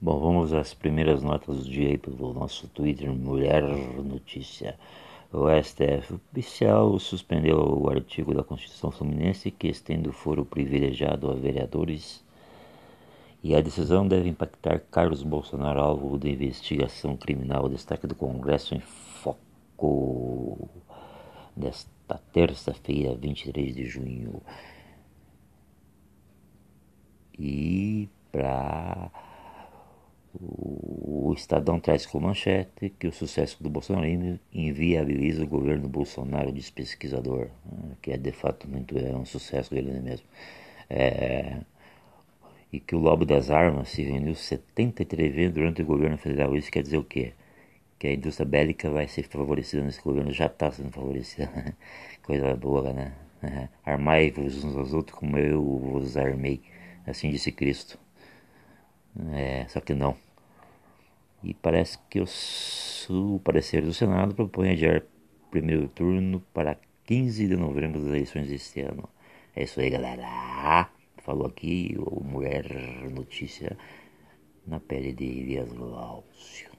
Bom, vamos às primeiras notas do dia pelo nosso Twitter, Mulher Notícia. O STF oficial suspendeu o artigo da Constituição Fluminense que estende o foro privilegiado a vereadores e a decisão deve impactar Carlos Bolsonaro, alvo de investigação criminal. Destaque do Congresso em Foco desta terça-feira, 23 de junho. E para o Estadão traz como manchete que o sucesso do Bolsonaro inviabiliza o governo Bolsonaro, diz pesquisador, né, que é de fato muito é um sucesso dele mesmo. É, e que o lobby das armas se vendeu 73 vezes durante o governo federal. Isso quer dizer o quê? Que a indústria bélica vai ser favorecida nesse governo, já está sendo favorecida. Coisa boa, né? Armai-vos uns aos outros como eu vos armei, assim disse Cristo. É, só que não. E parece que o parecer do Senado propõe adiar primeiro turno para 15 de novembro das eleições deste ano. É isso aí, galera. Falou aqui o Mulher Notícia na pele de Elias Glaucio.